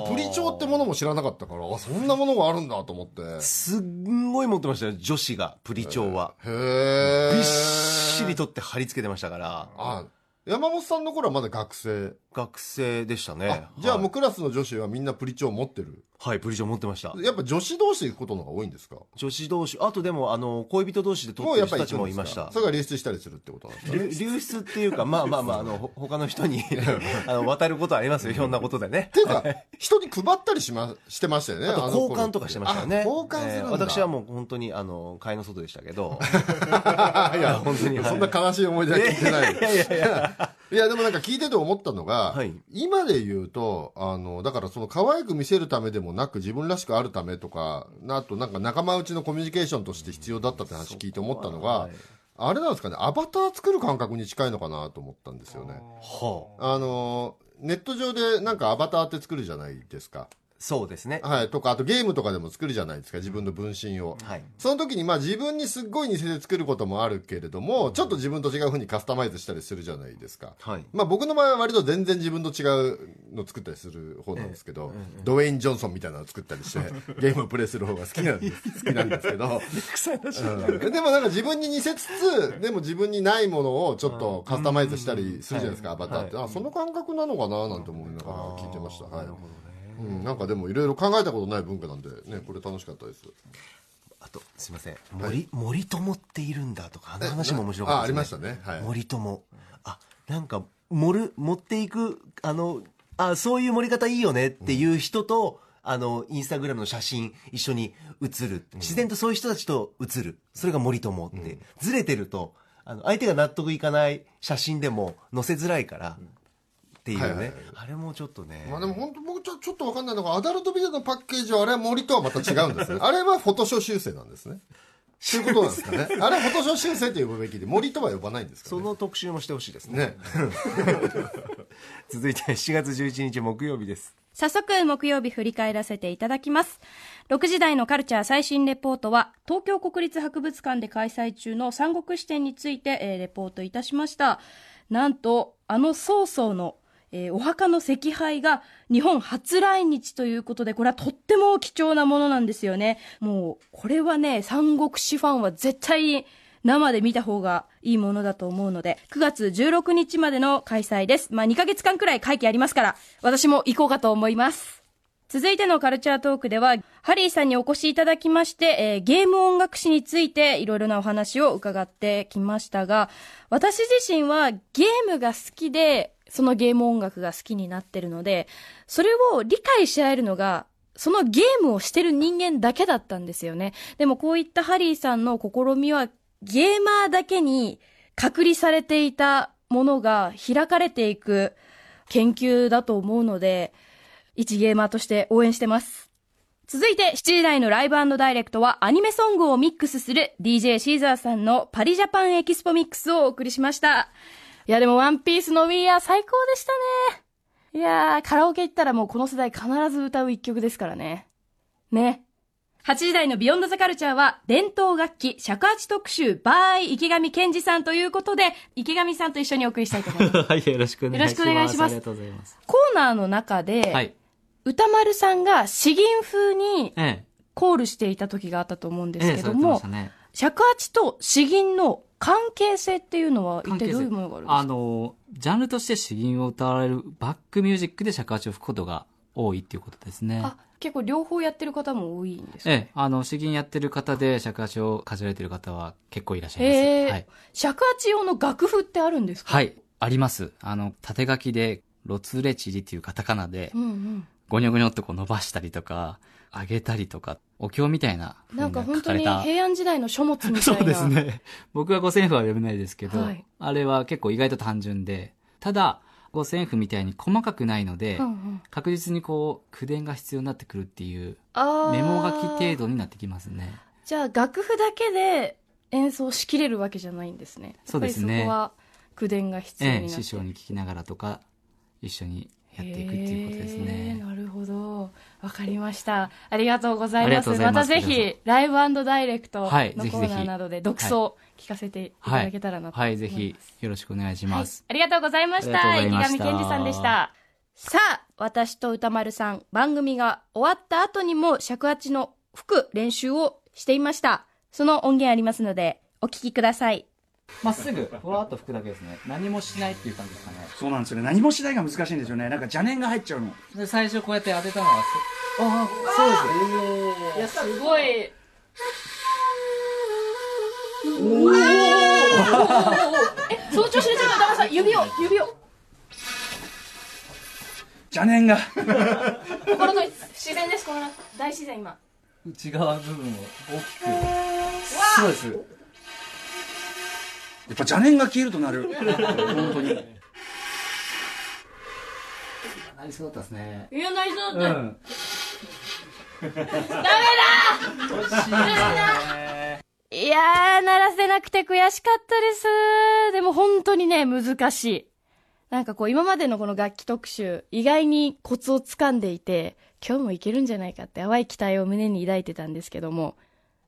まずプリ帳ってものも知らなかったから、あ、そんなものがあるんだと思って。すんごい持ってましたよ、女子が、プリ帳は。へびっしり取って貼り付けてましたから。あ、山本さんの頃はまだ学生。学生でしたねあ。じゃあもうはいクラスの女子はみんなプリチョを持ってる。はい、プリジョン持ってました。やっぱ女子同士で行くことの方が多いんですか？女子同士、あとでも、あの、恋人同士で撮ってる人たちもいましたそ。れが流出したりするってことなんですか？流流出っていうか、まあまあまあ、あの、ほ他の人に <laughs> あの渡ることはありますよ、ひょんなことでね。ていうか、人に配ったりしま、してましたよね。交換とかしてましたよね。あ交換するんだ。えー私はもう本当に、あの、会の外でしたけど。<laughs> いや、本当にはいそんな悲しい思い出は聞いてない。いやいやいや。いや、でもなんか聞いてて思ったのが、はい今で言うと、あの、だからその可愛く見せるためでもなく自分らしくあるためとか、あとなんか仲間内のコミュニケーションとして必要だったって話聞いて思ったのが、はいあれなんですかね、アバター作る感覚に近いのかなと思ったんですよね。はあの、ネット上でなんかアバターって作るじゃないですか。そうですね。はい。とか、あとゲームとかでも作るじゃないですか、自分の分身を。はい。その時にまあ自分にすっごい似せて作ることもあるけれども、ちょっと自分と違う風にカスタマイズしたりするじゃないですか。はい。まあ僕の場合は割と全然自分と違うの作ったりする方なんですけど、ドウェイン・ジョンソンみたいなの作ったりして、<laughs> ゲームをプレイする方が好きなんです、<laughs> 好きなんですけど、うんでもなんか自分に似せつつ、でも自分にないものをちょっとカスタマイズしたりするじゃないですか、アバターって。あ、その感覚なのかななんて思いながら聞いてました。はい。うん、なんかでもいろいろ考えたことない文化なんで、ね、これ楽しかったです。あと、すいません。森、森友っているんだとか、あの話も面白かったあ、ありまですね。したね。はい。森友。あ、なんか、盛る、持っていく、あの、あ、そういう盛り方いいよねっていう人と、あの、インスタグラムの写真一緒に写る。自然とそういう人たちと写る。それが森友って。ずれてると、あの、相手が納得いかない写真でも載せづらいから、っていうね。はいはいはいあれもちょっとね。まあでも本当僕ちょちょっとわかんないのが、アダルトビデオのパッケージはあれは森とはまた違うんですね。<laughs> あれはフォトショー修正なんですね。そういうことなんですかね。<laughs> あれはフォトショー修正と呼ぶべきで、森とは呼ばないんですかね。その特集もしてほしいですね。ね。<laughs> 続いて7月11日木曜日です。早速木曜日振り返らせていただきます6時台のカルチャー最新レポートは東京国立博物館で開催中の三国志展について、えーレポートいたしましたなんとあの曹操のえーお墓の石碑が日本初来日ということで、これはとっても貴重なものなんですよね。もう、これはね、三国志ファンは絶対生で見た方がいいものだと思うので、9月16日までの開催です。まあ2ヶ月間くらい会期ありますから、私も行こうかと思います。続いてのカルチャートークでは、ハリーさんにお越しいただきまして、えーゲーム音楽史についていろいろなお話を伺ってきましたが、私自身はゲームが好きで、そのゲーム音楽が好きになってるので、それを理解し合えるのが、そのゲームをしてる人間だけだったんですよね。でもこういったハリーさんの試みは、ゲーマーだけに隔離されていたものが開かれていく研究だと思うので、一ゲーマーとして応援してます。続いて7時台のライブダイレクトはアニメソングをミックスする DJ シーザーさんのパリジャパンエキスポミックスをお送りしました。いやでもワンピースの We Are 最高でしたね。いやー、カラオケ行ったらもうこの世代必ず歌う一曲ですからね。ね。8時台のビヨンドザカルチャーは伝統楽器尺八特集 by 池上健二さんということで池上さんと一緒にお送りしたいと思います。<laughs> はい、よろしくお願いします。よろしくお願いしますありがとうございます。コーナーの中で、はい。歌丸さんが詩吟風にえコールしていた時があったと思うんえ、ですええ、けどもされてまし、たね。尺八と詩吟の関係性っていうのは一体どういうものがあるんですか？あの、ジャンルとして詩吟を歌われるバックミュージックで尺八を吹くことが多いっていうことですね。あ、結構両方やってる方も多いんですか？ええ、あの、詩吟やってる方で尺八をかじられてる方は結構いらっしゃいます。へえ、はい。尺八用の楽譜ってあるんですか？はい、あります。あの、縦書きで、ロツレチリっていうカタカナでう、んうん。ゴニョゴニョってこう伸ばしたりとか、上げたりとか、お経みたいな風なんか本当に。平安時代の書物みたいな。<laughs> そうです。ね。僕は五線譜は読めないですけど、はいあれは結構意外と単純で、ただ、五線譜みたいに細かくないので、うんうん。確実にこう、口伝が必要になってくるっていう、メモ書き程度になってきますね。じゃあ楽譜だけで演奏しきれるわけじゃないんですね。そうですねそこは口伝が必要になええ、って師匠に聞きながらとか、一緒にやっていくっていうことですへねー。なるほど。わかりました。ありがとうございます。まとうございますたぜひ、ライブダイレクトのコはいーナーなどで独奏聞かせていただけたらなと思はいい、ます。ぜひよろしくお願いします。ありがとうございましありがとうございました上健二さんでした。さあ、私と歌丸さん、番組が終わった後にも尺八の吹く練習をしていました。その音源ありますので、お聞きください。まっすぐふわっと吹くだけですね。何もしないっていう感じですかね。そうなんですよね。何もしないが難しいんですよね。なんか邪念が入っちゃうの。で最初こうやって当てたのはそあそうです。いやすごい。えその調子でちょっと旦那さん指を指を。邪念が。心の自然です。この大自然今。内側部分を大きく。そうです。やっぱ邪念が消えるとなる本当になりそうだったですねいやないぞうだ、んいやー、鳴らせなくて悔しかったです。でも本当にね、難しい。なんかこう、今までのこの楽器特集、意外にコツをつかんでいて、今日もいけるんじゃないかって淡い期待を胸に抱いてたんですけども、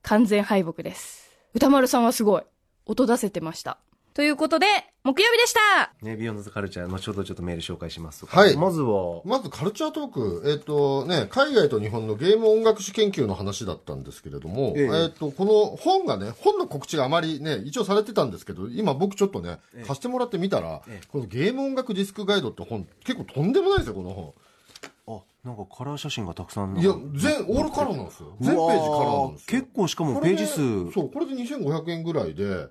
完全敗北です。歌丸さんはすごい。音出せてました。ということで、木曜日でした。ね、ビヨンドザカルチャー、後ほどちょっとメール紹介します。はい。まずは、まずカルチャートーク、えっ、とね、海外と日本のゲーム音楽史研究の話だったんですけれども、ええ。えっ、と、この本がね、本の告知があまりね、一応されてたんですけど、今僕ちょっとね、貸してもらってみたら、このゲーム音楽ディスクガイドって本、結構とんでもないですよ、この本。あ、なんかカラー写真がたくさん。いや、全、オールカラーなんですよ。全ページカラーなんですよ。結構しかもページ数。そう、これで2500円ぐらいで、はい。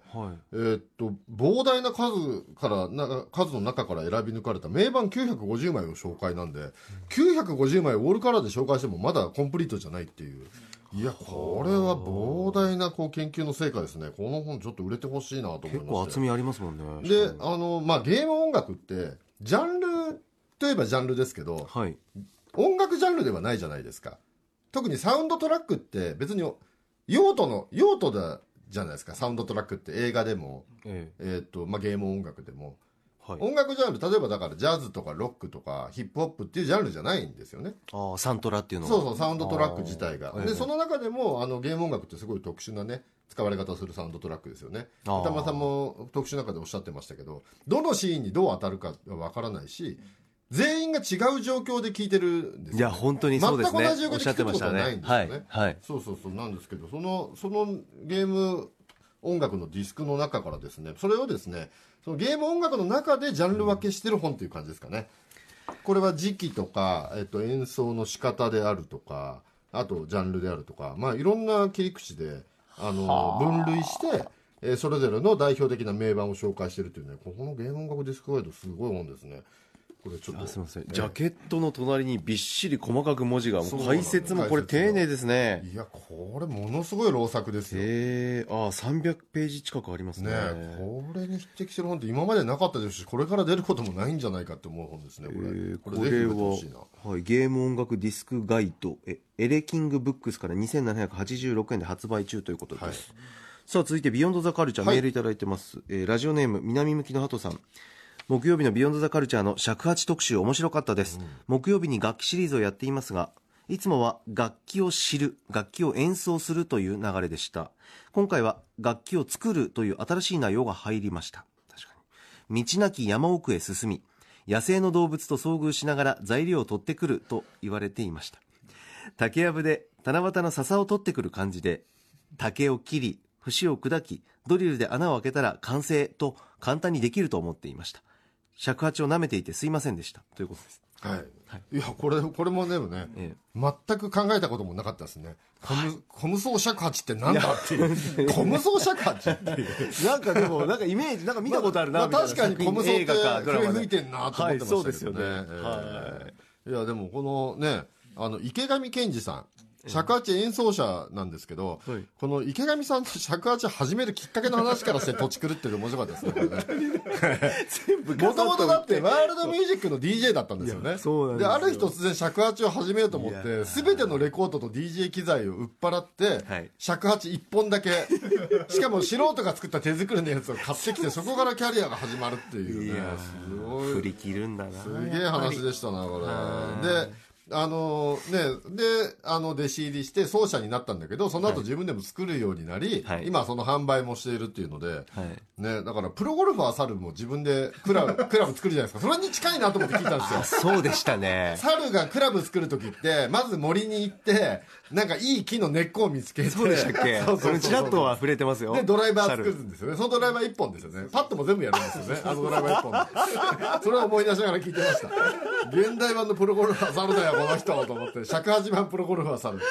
えーっと、膨大な数からな、数の中から選び抜かれた名盤950枚を紹介なんで、950枚オールカラーで紹介してもまだコンプリートじゃないっていう。いや、これは膨大なこう研究の成果ですね。この本ちょっと売れてほしいなと思いまして。結構厚みありますもんね。で、あの、まあ、ゲーム音楽って、ジャンルといえばジャンルですけど、はい。音楽ジャンルではないじゃないですか。特にサウンドトラックって別に用途の、用途だじゃないですか。サウンドトラックって映画でも、ええーっと、まあ、ゲーム音楽でも。え。はい。音楽ジャンル、例えばだからジャズとかロックとかヒップホップっていうジャンルじゃないんですよね。ああ、サントラっていうのは。そうそう、サウンドトラック自体が。で、その中でも、あの、ゲーム音楽ってすごい特殊なね、使われ方するサウンドトラックですよね。歌間さんも特殊の中でおっしゃってましたけど、どのシーンにどう当たるかはわからないし、全員が違う状況で聴いてるんですよ、いや、本当にそうですね。全く同じ状況で聞くことはないんね。ですよねはい。はい。そうそうそうなんですけどそのそのゲーム音楽のディスクの中からですねそれをですねそのゲーム音楽の中でジャンル分けしてる本という感じですかねこれは時期とか、えっと、演奏の仕方であるとかあとジャンルであるとかまあいろんな切り口であの分類してえーそれぞれの代表的な名盤を紹介してるというねここのゲーム音楽ディスクガイドすごい本ですねこれちょっと。あすみません。ええ。ジャケットの隣にびっしり細かく文字が、解説もこれ丁寧ですね。いやこれものすごい老作ですよ。へえ、ああ、300ページ近くありますね。ねこれに匹敵する本って今までなかったですしこれから出ることもないんじゃないかって思う本ですねこれ、えー。これこれは、はい、ゲーム音楽ディスクガイド。えエレキングブックスから2786円で発売中ということです、はい。さあ続いてビヨンドザカルチャー、はい。メールいただいてます、えーラジオネーム南向きの鳩さん木曜日のビヨンドザカルチャーの尺八特集面白かったです、木曜日に楽器シリーズをやっていますがいつもは楽器を知る楽器を演奏するという流れでした。今回は楽器を作るという新しい内容が入りました。確かに。道なき山奥へ進み野生の動物と遭遇しながら材料を取ってくると言われていました。竹やぶで七夕の笹を取ってくる感じで竹を切り節を砕きドリルで穴を開けたら完成と簡単にできると思っていました尺八を舐めていてすいませんでした。ということです。はい、い、やこれこれもでもね、え全く考えたこともなかったですね。コム,、コムソー尺八ってなんだっていう。コムソー尺八っていう。なんかでもなんかイメージなんか見たことあるな、まあみたいな。確かにコムソーって笛吹いてんなと思ってましたけどね、はいそうですよね。ええ。はいやでもこのねあの池上健二さん尺八演奏者なんですけど、はい。この池上さんと尺八始めるきっかけの話からして土地狂ってる面白かったですねもともとだってワールドミュージックの DJ だったんですよね。ですよ。ある日突然尺八を始めようと思って全てのレコードと DJ 機材を売っ払って、はい。尺八1本だけ。<laughs> しかも素人が作った手作りのやつを買ってきてそこからキャリアが始まるっていうね。すごい。振り切るんだな。すげえ話でしたなこれ。であのねであの弟子入りして奏者になったんだけどその後自分でも作るようになり、はい。今その販売もしているっていうので、はい。ね、だからプロゴルファー猿も自分でクラブ <laughs> クラブ作るじゃないですか。それに近いなと思って聞いたんですよ。そうでしたね。猿がクラブ作る時ってまず森に行ってなんかいい木の根っこを見つけて。そうでしたっけ？それちらっとは触れてますよで、ドライバー作るんですよね。そのドライバー1本ですよね。パッドも全部やるんですよね。<laughs> あのドライバー1本で。それを思い出しながら聞いてました。現代版のプロゴルファー猿だよ、この人と思って。尺八版プロゴルファー猿。ね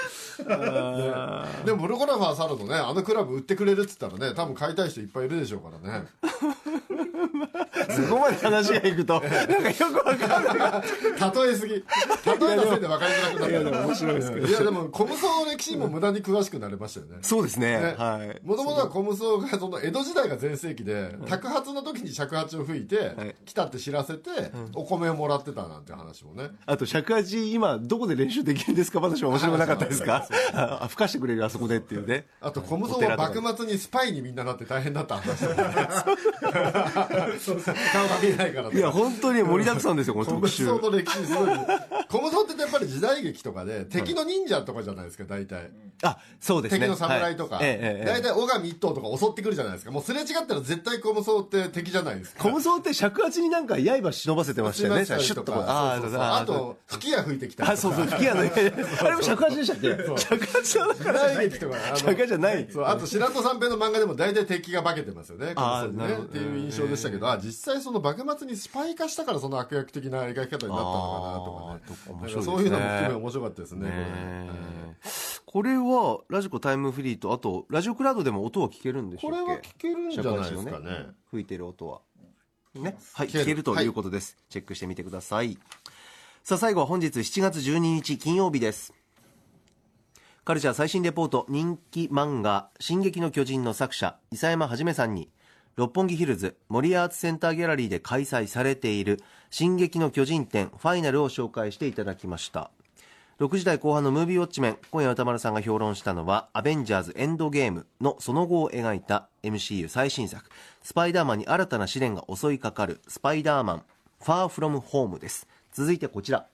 でもプロゴルファー猿のね、あのクラブ売ってくれるっつったらね、多分買いたい人いっぱいいるでしょうからね。<laughs> そこまで話がいくとなんかよくわかんない <laughs> 例えすぎ。例えのせいで分かりづらくなった。いや、でも面白いですけど。いや、でも、コムソの歴史にも無駄に詳しくなれましたよね。そうですね。ね。はい。もともとはコムソがその江戸時代が全盛期で、托発の時に尺八を吹いて、はい。来たって知らせて、お米をもらってたなんて話もね。あと尺八今どこで練習できるんですか？話も面白くなかったですか？あ吹かしてくれるあそこでっていうね。あと、コムソは幕末にスパイにみんななって大変だった話 <laughs> 顔が見えないからいや本当に盛りだくさんですよこのコム特集ソの歴史すごい。コムソってやっぱり時代劇とかで、敵の忍者とかじゃないですか、大体。あそうですね。敵の侍とか、はい。ええええ大体尾上一頭とか襲ってくるじゃないですか。もうすれ違ったら絶対コムソって敵じゃないですか。コムソって尺八になんか刃忍ばせてましたよね。シュッとこう。あそうそう。そうああと吹き矢吹いてきたあそうそう。吹き矢のあれも尺八でしたっけ？尺八の時代劇とかあの尺八じゃない。そう。あと白戸三平の漫画でも大体敵が化けてますよね。コムソにね。っていう印象でしたけど、あ実際その幕末にスパイ化したからその悪役的な描き方になったのかなとかね。そういうのも含め面白かったですねこれねねこれはラジコタイムフリーとあとラジオクラウドでも音は聞けるんでしょうこれは聞けるんじゃないですかね。尺八の吹いてる音はね。はい聞けるということです、チェックしてみてください。さあ最後は本日7月12日金曜日です。カルチャー最新レポート人気漫画「進撃の巨人」の作者伊佐山はじめさんに六本木ヒルズ森アーツセンターギャラリーで開催されている「進撃の巨人展」ファイナルを紹介していただきました6時台後半のムービーウォッチメン今夜歌丸さんが評論したのは「アベンジャーズエンドゲーム」のその後を描いた MCU 最新作スパイダーマンに新たな試練が襲いかかるスパイダーマンファーフロムホームです。続いてこちら。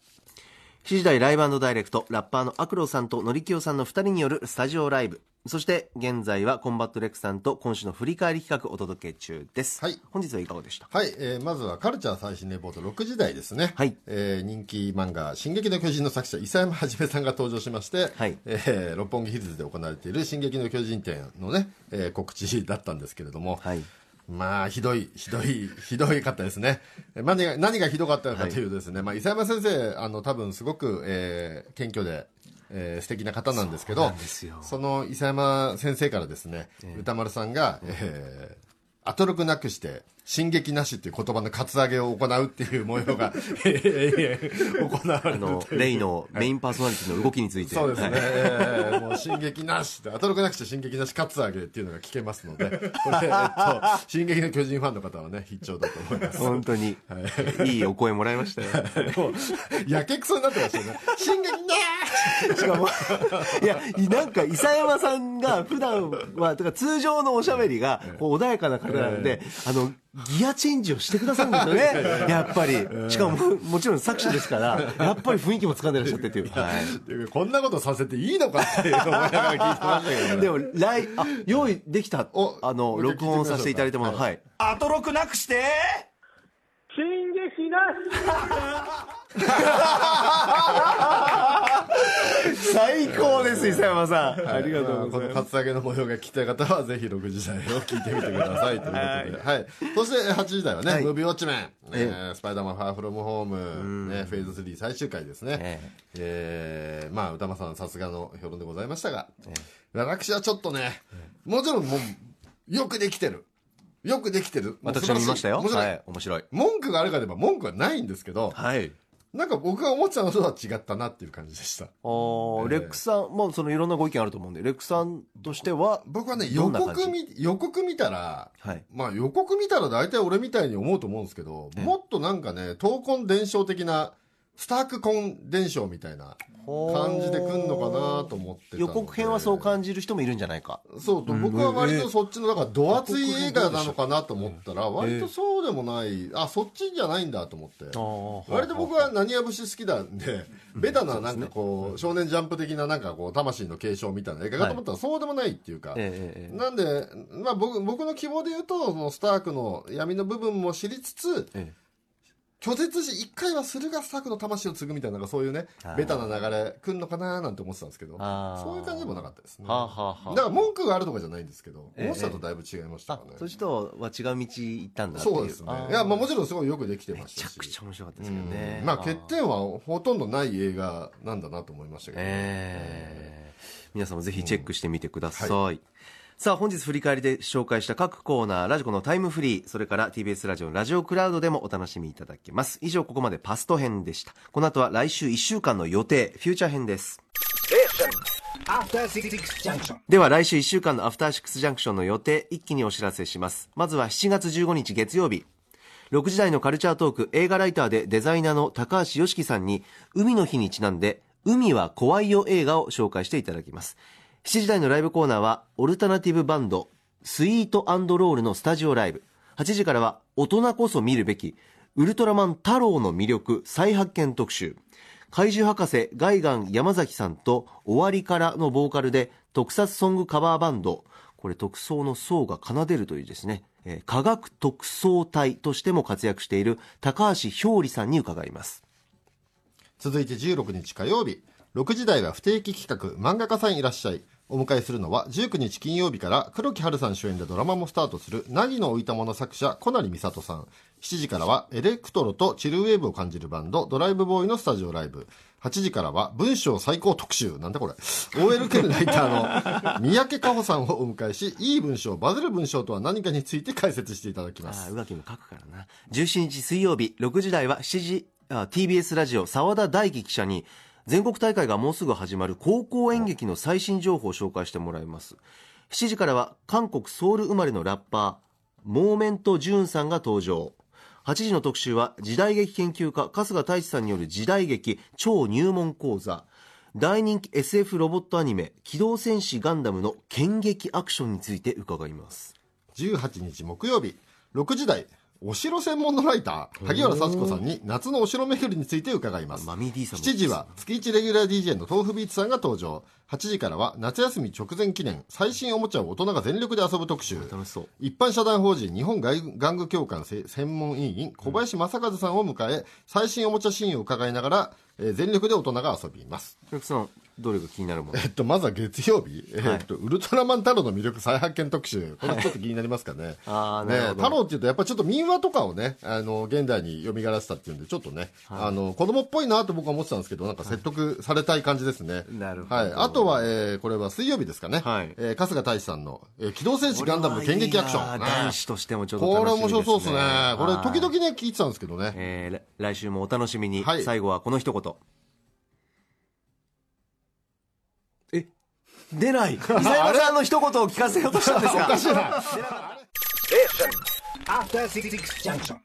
7時台ライブダイレクトラッパーのアクロさんとノリキオさんの2人によるスタジオライブ。そして現在はコンバット RECさんと今週の振り返り企画お届け中です、はい。本日はいかがでした？はい、えーまずはカルチャー最新レポート6時台ですね、はい。えー人気漫画「進撃の巨人」の作者伊佐山はじめさんが登場しまして、はい。えー六本木ヒルズで行われている「進撃の巨人展」のね、えー告知だったんですけれども、はい。まあひどいひどいひどいかったですね。えー何が何がひどかったのかというとですね、まあ、伊佐山先生あの多分すごく、えー謙虚でえー素敵な方なんですけどその伊佐山先生からですね、歌丸さんが、えーアトロクなくして、進撃なしっていう言葉のカツアゲを行うっていう模様が、<laughs> えー行われるあのレイのメインパーソナリティの動きについて。そうですね、もう進撃なしって、アトロクなくして進撃なしカツアゲっていうのが聞けますので、これ、えっと、進撃の巨人ファンの方はね、必聴だと思います。本当に、い、いお声もらいましたよ。もうやけくそになってましたよね。進撃なしかも、いや、なんか、伊佐山さんが普段は、とか通常のおしゃべりが、こう穏やかな方なんで、あの、ギアチェンジをしてくださるんですよ <laughs> ね。やっぱり。しかも、もちろん作者ですから、やっぱり雰囲気も掴んでらっしゃってっていう。はい。こんなことさせていいのかって思いながら聞いてましたけどね。でも、来、あ、用意できた、おあの、録音させていただいたもの、はいはい。アトロクなくして進撃なし <laughs> 最高です、伊佐山さん。ありがとうございます。このカツアゲの模様が聞きたい方は、ぜひ6時台を聞いてみてください。ということで。はい。そして、8時台はね、はいムービーウォッチメン、ええースパイダーマンファーフロムホーム、ね、フェーズ3最終回ですね。ええーまあ、歌間さんさすがの評論でございましたが、私はちょっとね、もちろんもう、よくできてる。よくできてる。私は見ましたよ。面白い。はい。面白い。文句があるかでば文句はないんですけど、はい。なんか僕が思ってたのとは違ったなっていう感じでした。あーレックさん、もうそのいろんなご意見あると思うんで、レックさんとしては、僕はね、予告見、予告見たら、はい。まあ予告見たら大体俺みたいに思うと思うんですけど、もっとなんかね、闘魂伝承的な、スターク魂伝承みたいな感じで来んのかなと思って予告編はそう感じる人もいるんじゃないか。そうと、僕は割とそっちの、だから、ド厚い映画なのかなと思ったら、割とそうでもない、あ、そっちじゃないんだと思って。割と僕は何や節好きなんで、ベタななんかこう、少年ジャンプ的ななんかこう、魂の継承みたいな映画かと思ったらそうでもないっていうか、なんで、まあ僕、僕の希望で言うと、そのスタークの闇の部分も知りつつ、ええ拒絶し一回は駿河作の魂を継ぐみたいななんかそういうねベタな流れくんのかななんて思ってたんですけどそういう感じでもなかったですね。はあはだから文句があるとかじゃないんですけど、ええ思ってたとだいぶ違いましたあからね、そっちとは違う道行ったんだそうですね。いや、まあ、もちろんすごいよくできてまめちゃしたしくちゃ面白かったですけどね。うん。まあ欠点はほとんどない映画なんだなと思いましたけど、ええ。皆さんもぜひチェックしてみてください、さあ本日振り返りで紹介した各コーナーラジコのタイムフリーそれから TBS ラジオのラジオクラウドでもお楽しみいただけます。以上ここまでパスト編でした。この後は来週1週間の予定フューチャー編です。では来週1週間のアフターシックスジャンクションの予定一気にお知らせします。まずは7月15日月曜日。6時台のカルチャートーク映画ライターでデザイナーの高橋良樹さんに海の日にちなんで海は怖いよ映画を紹介していただきます7時台のライブコーナーはオルタナティブバンドスイートロールのスタジオライブ。8時からは大人こそ見るべきウルトラマン太郎の魅力再発見特集。怪獣博士ガイガン山崎さんと終わりからのボーカルで特撮ソングカバーバンド。これ特捜の層が奏でるというですね、えー科学特捜隊としても活躍している高橋ひょうりさんに伺います。続いて16日火曜日。6時台は不定期企画漫画家さんいらっしゃい。お迎えするのは19日金曜日から黒木華さん主演でドラマもスタートする凪の置いたもの作者小成美里さん。7時からはエレクトロとチルウェーブを感じるバンドドライブボーイのスタジオライブ。8時からは文章最高特集。なんだこれ。OL 兼ライターの三宅佳穂さんをお迎えしいい文章バズる文章とは何かについて解説していただきます。ああ宇垣も書くからな。17日水曜日6時台は7時あ TBS ラジオ澤田大樹記者に全国大会がもうすぐ始まる高校演劇の最新情報を紹介してもらいます。7時からは韓国ソウル生まれのラッパーモーメント・ジューンさんが登場。8時の特集は時代劇研究家春日太一さんによる時代劇超入門講座。大人気 SF ロボットアニメ「機動戦士ガンダム」の剣撃アクションについて伺います。18日木曜日6時台。お城専門のライター萩原幸子さんに夏のお城巡りについて伺います。マミー D さんも7時は月1レギュラー DJ の豆腐ビーツさんが登場。8時からは夏休み直前記念最新おもちゃを大人が全力で遊ぶ特集。楽しそう。一般社団法人日本外玩具協会せ専門委員小林正和さんを迎え最新おもちゃシーンを伺いながら、えー全力で大人が遊びます。お客さんどれが気になるもの？えっと、まずは月曜日、えっと、ウルトラマン太郎の魅力再発見特集。これちょっと気になりますかね。ね <laughs> あーなるほど太郎っていうと、やっぱちょっと民話とかをね、あの、現代に蘇らせたっていうんで、ちょっとね、あの、子供っぽいなと僕は思ってたんですけど、なんか説得されたい感じですね。なるほどはい。あとは、えー、これは水曜日ですかね。はいえー、春日大志さんの、えー、機動戦士ガンダムの剣撃アクション。男子としてもちょっとこれ面白そうですね。これ、はい時々ね、聞いてたんですけどね。えー来来週もお楽しみに、はい最後はこの一言出ない。<laughs> 伊佐山さんの一言を聞かせようとしたんですかお <laughs>